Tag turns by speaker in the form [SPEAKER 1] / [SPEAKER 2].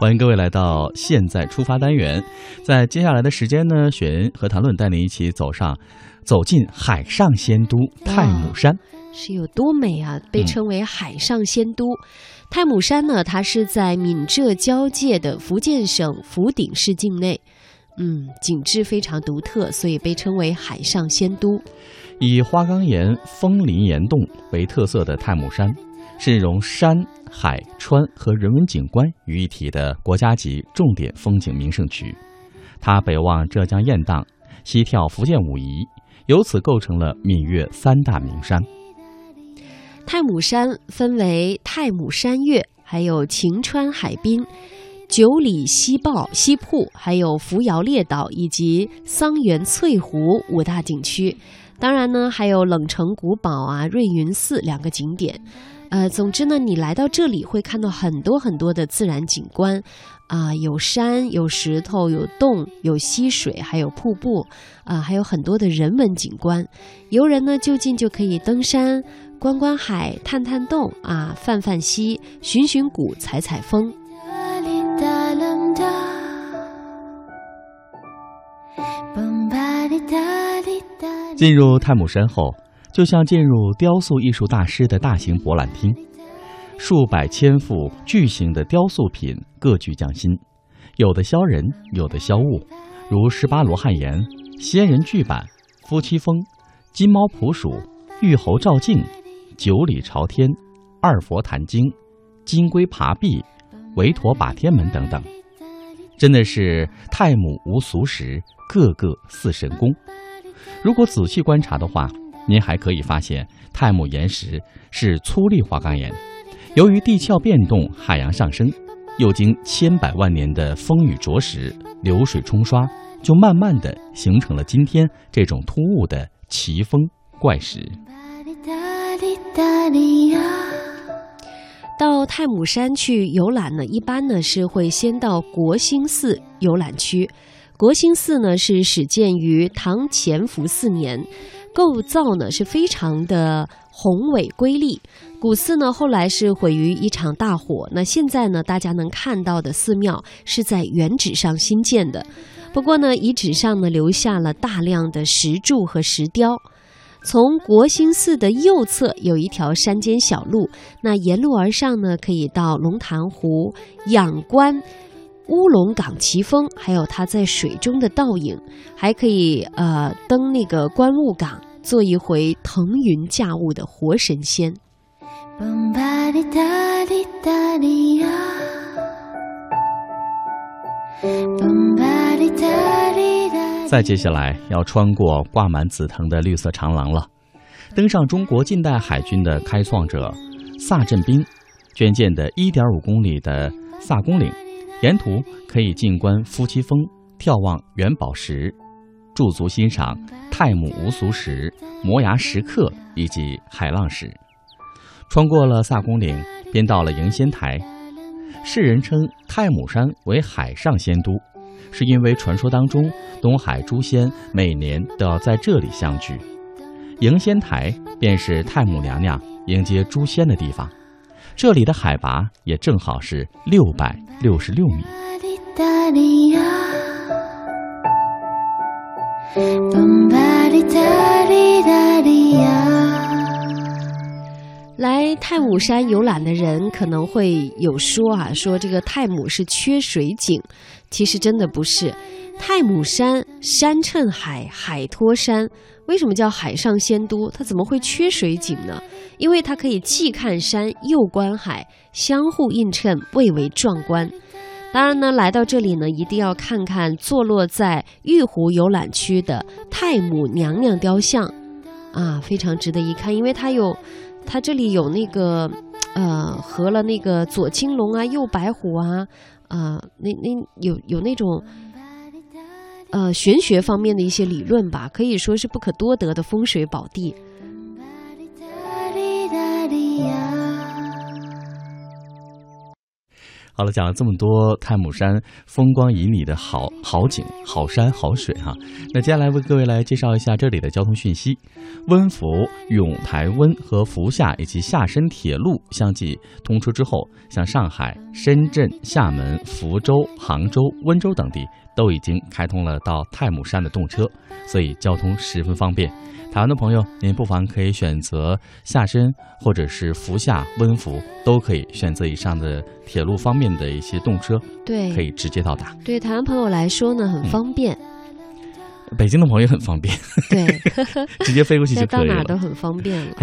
[SPEAKER 1] 欢迎各位来到现在出发单元，在接下来的时间呢，雪恩和谭论带您一起走上，走进海上仙都太姆山，
[SPEAKER 2] 是有多美啊！被称为海上仙都，太姆山呢，它是在闽浙交界的福建省福鼎市境内，嗯，景致非常独特，所以被称为海上仙都。
[SPEAKER 1] 以花岗岩、枫林岩洞为特色的太姥山，是融山。海川和人文景观于一体的国家级重点风景名胜区，它北望浙江雁荡，西眺福建武夷，由此构成了闽粤三大名山。
[SPEAKER 2] 太姥山分为太姥山岳，还有晴川海滨、九里西抱西瀑，还有扶摇列岛以及桑园翠湖五大景区。当然呢，还有冷城古堡啊、瑞云寺两个景点。呃，总之呢，你来到这里会看到很多很多的自然景观，啊，有山，有石头，有洞，有溪水，还有瀑布，啊，还有很多的人文景观。游人呢，就近就可以登山、观观海、探探洞，啊，泛泛溪、寻寻谷、采采风。
[SPEAKER 1] 进入太姥山后。就像进入雕塑艺术大师的大型博览厅，数百千幅巨型的雕塑品各具匠心，有的镶人，有的镶物，如十八罗汉岩、仙人巨版、夫妻峰、金猫扑鼠、玉猴照镜、九里朝天、二佛坛经、金龟爬壁、韦陀把天门等等，真的是太母无俗石，个个似神功。如果仔细观察的话，您还可以发现，太母岩石是粗粒花岗岩，由于地壳变动、海洋上升，又经千百万年的风雨着石、流水冲刷，就慢慢的形成了今天这种突兀的奇峰怪石。
[SPEAKER 2] 到太姥山去游览呢，一般呢是会先到国兴寺游览区。国兴寺呢是始建于唐乾伏四年。构造呢是非常的宏伟瑰丽，古寺呢后来是毁于一场大火。那现在呢，大家能看到的寺庙是在原址上新建的，不过呢，遗址上呢留下了大量的石柱和石雕。从国兴寺的右侧有一条山间小路，那沿路而上呢，可以到龙潭湖仰观乌龙岗奇峰，还有它在水中的倒影，还可以呃登那个观雾岗。做一回腾云驾雾的活神仙。
[SPEAKER 1] 再接下来要穿过挂满紫藤的绿色长廊了，登上中国近代海军的开创者萨振兵捐建的1.5公里的萨公岭，沿途可以静观夫妻峰，眺望元宝石。驻足欣赏太母无俗石、摩崖石刻以及海浪石，穿过了萨公岭，便到了迎仙台。世人称太母山为海上仙都，是因为传说当中东海诸仙每年都要在这里相聚。迎仙台便是太母娘娘迎接诸仙的地方，这里的海拔也正好是六百六十六米。
[SPEAKER 2] 太姥山游览的人可能会有说啊，说这个太姥是缺水井，其实真的不是。太姥山山衬海，海托山，为什么叫海上仙都？它怎么会缺水井呢？因为它可以既看山又观海，相互映衬，蔚为壮观。当然呢，来到这里呢，一定要看看坐落在玉湖游览区的太姥娘娘雕像，啊，非常值得一看，因为它有，它这里有那个，呃，合了那个左青龙啊，右白虎啊，啊，那那有有那种，呃，玄学方面的一些理论吧，可以说是不可多得的风水宝地。
[SPEAKER 1] 好了，讲了这么多太姥山风光旖旎的好好景、好山好水哈，那接下来为各位来介绍一下这里的交通讯息。温福、永台温和福厦以及厦深铁路相继通车之后，像上海、深圳、厦门、福州、杭州、温州等地都已经开通了到太姥山的动车，所以交通十分方便。台湾的朋友，您不妨可以选择下深或者是福厦、温福，都可以选择以上的铁路方面的一些动车，
[SPEAKER 2] 对，
[SPEAKER 1] 可以直接到达。
[SPEAKER 2] 对台湾朋友来说呢，很方便。
[SPEAKER 1] 北京的朋友也很方便，
[SPEAKER 2] 对，
[SPEAKER 1] 直接飞过去就可以了。
[SPEAKER 2] 到哪都很方便了。